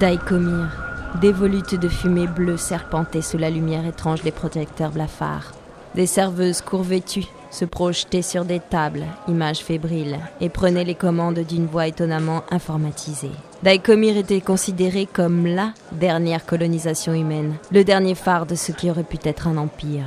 Daïkomir. Des volutes de fumée bleue serpentaient sous la lumière étrange des projecteurs blafards. Des serveuses courvêtues se projetaient sur des tables, images fébriles, et prenaient les commandes d'une voix étonnamment informatisée. Daïkomir était considéré comme la dernière colonisation humaine, le dernier phare de ce qui aurait pu être un empire.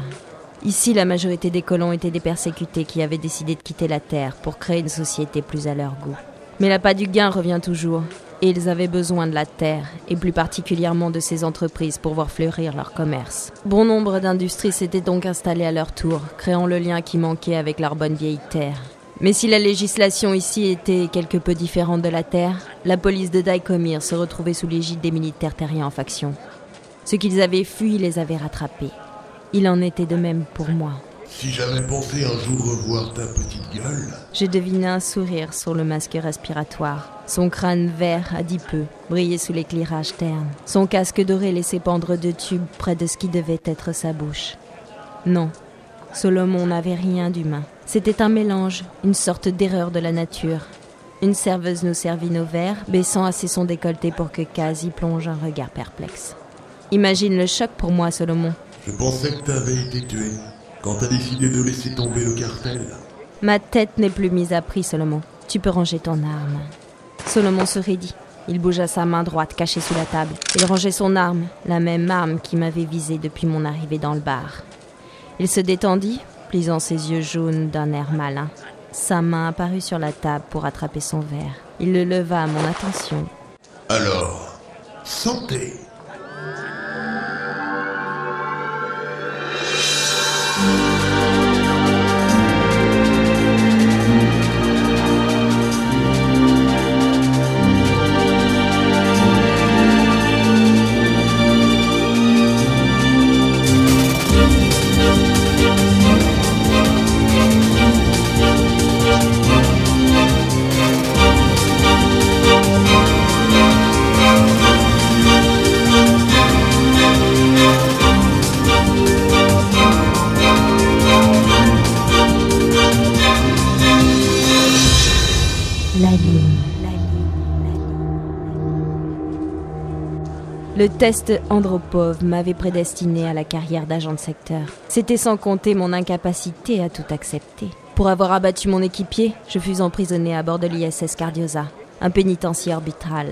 Ici, la majorité des colons étaient des persécutés qui avaient décidé de quitter la Terre pour créer une société plus à leur goût. Mais l'appât du gain revient toujours, et ils avaient besoin de la terre, et plus particulièrement de ces entreprises pour voir fleurir leur commerce. Bon nombre d'industries s'étaient donc installées à leur tour, créant le lien qui manquait avec leur bonne vieille terre. Mais si la législation ici était quelque peu différente de la terre, la police de Daikomir se retrouvait sous l'égide des militaires terriens en faction. Ce qu'ils avaient fui les avait rattrapés. Il en était de même pour moi. Si j'avais pensé un jour revoir ta petite gueule. Je devinais un sourire sur le masque respiratoire. Son crâne vert, peu brillait sous l'éclairage terne. Son casque doré laissait pendre deux tubes près de ce qui devait être sa bouche. Non, Solomon n'avait rien d'humain. C'était un mélange, une sorte d'erreur de la nature. Une serveuse nous servit nos verres, baissant assez son décolleté pour que Kaz y plonge un regard perplexe. Imagine le choc pour moi, Solomon. Je pensais que t'avais été tué quand t'as décidé de laisser tomber le cartel. Ma tête n'est plus mise à prix, Solomon. Tu peux ranger ton arme. Solomon se raidit. Il bougea sa main droite cachée sous la table. Il rangeait son arme, la même arme qui m'avait visé depuis mon arrivée dans le bar. Il se détendit, plisant ses yeux jaunes d'un air malin. Sa main apparut sur la table pour attraper son verre. Il le leva à mon attention. Alors, santé Le test Andropov m'avait prédestiné à la carrière d'agent de secteur. C'était sans compter mon incapacité à tout accepter. Pour avoir abattu mon équipier, je fus emprisonné à bord de l'ISS Cardiosa, un pénitencier arbitral.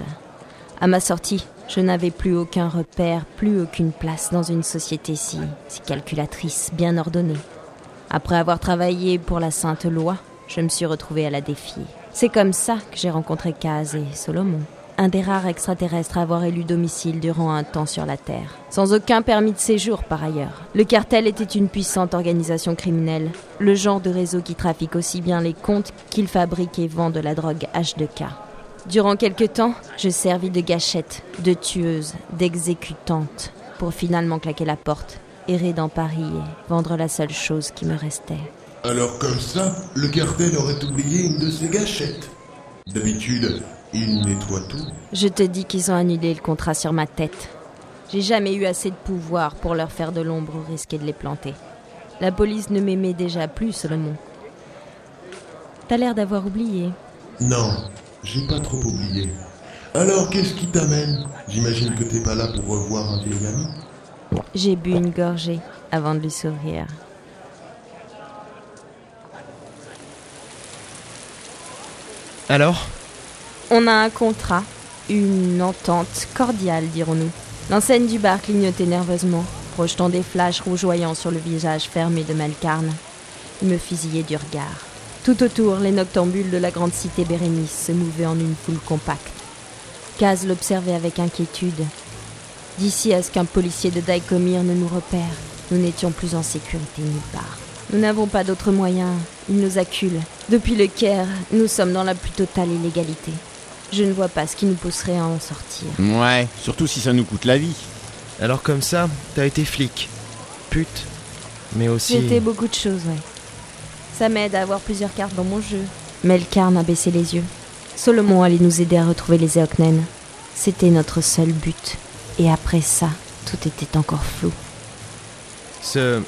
À ma sortie, je n'avais plus aucun repère, plus aucune place dans une société si, si calculatrice, bien ordonnée. Après avoir travaillé pour la Sainte Loi, je me suis retrouvé à la défier. C'est comme ça que j'ai rencontré Kaz et Solomon un des rares extraterrestres à avoir élu domicile durant un temps sur la Terre. Sans aucun permis de séjour par ailleurs. Le cartel était une puissante organisation criminelle, le genre de réseau qui trafique aussi bien les comptes qu'il fabrique et vend de la drogue H2K. Durant quelque temps, je servis de gâchette, de tueuse, d'exécutante, pour finalement claquer la porte, errer dans Paris et vendre la seule chose qui me restait. Alors comme ça, le cartel aurait oublié une de ses gâchettes. D'habitude, il nettoie tout. Je te dis qu'ils ont annulé le contrat sur ma tête. J'ai jamais eu assez de pouvoir pour leur faire de l'ombre ou risquer de les planter. La police ne m'aimait déjà plus, Solomon. T'as l'air d'avoir oublié. Non, j'ai pas trop oublié. Alors qu'est-ce qui t'amène? J'imagine que t'es pas là pour revoir un vieil ami. J'ai bu une gorgée avant de lui sourire. Alors on a un contrat, une entente cordiale, dirons-nous. L'enseigne du bar clignotait nerveusement, projetant des flashs rougeoyants sur le visage fermé de Melkarn. Il me fusillait du regard. Tout autour, les noctambules de la grande cité Bérénice se mouvaient en une foule compacte. Kaz l'observait avec inquiétude. D'ici à ce qu'un policier de Daikomir ne nous repère, nous n'étions plus en sécurité nulle part. Nous n'avons pas d'autre moyen, il nous accule. Depuis le Caire, nous sommes dans la plus totale illégalité. Je ne vois pas ce qui nous pousserait à en sortir. Ouais, surtout si ça nous coûte la vie. Alors comme ça, t'as été flic, pute, mais aussi... J'étais beaucoup de choses, ouais. Ça m'aide à avoir plusieurs cartes dans mon jeu. Melkarn a baissé les yeux. Solomon allait nous aider à retrouver les Eoknen. C'était notre seul but. Et après ça, tout était encore flou. Ce...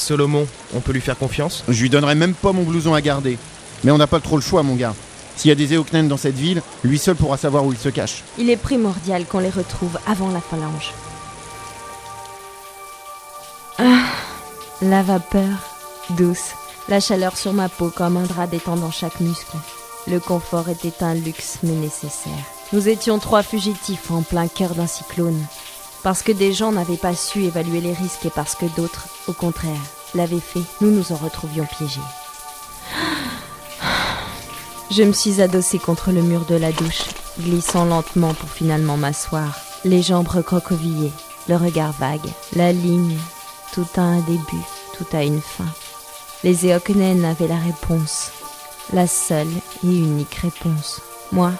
Solomon, on peut lui faire confiance? Je lui donnerai même pas mon blouson à garder. Mais on n'a pas trop le choix, mon gars. S'il y a des Eoknen dans cette ville, lui seul pourra savoir où il se cache. Il est primordial qu'on les retrouve avant la phalange. Ah, la vapeur, douce, la chaleur sur ma peau comme un drap détendant chaque muscle. Le confort était un luxe mais nécessaire. Nous étions trois fugitifs en plein cœur d'un cyclone. Parce que des gens n'avaient pas su évaluer les risques et parce que d'autres, au contraire, l'avaient fait, nous nous en retrouvions piégés. Je me suis adossée contre le mur de la douche, glissant lentement pour finalement m'asseoir, les jambes recroquevillées, le regard vague, la ligne. Tout a un début, tout a une fin. Les Eoknen avaient la réponse, la seule et unique réponse. Moi,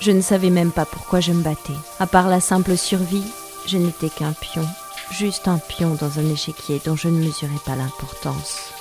je ne savais même pas pourquoi je me battais. À part la simple survie, je n'étais qu'un pion, juste un pion dans un échiquier dont je ne mesurais pas l'importance.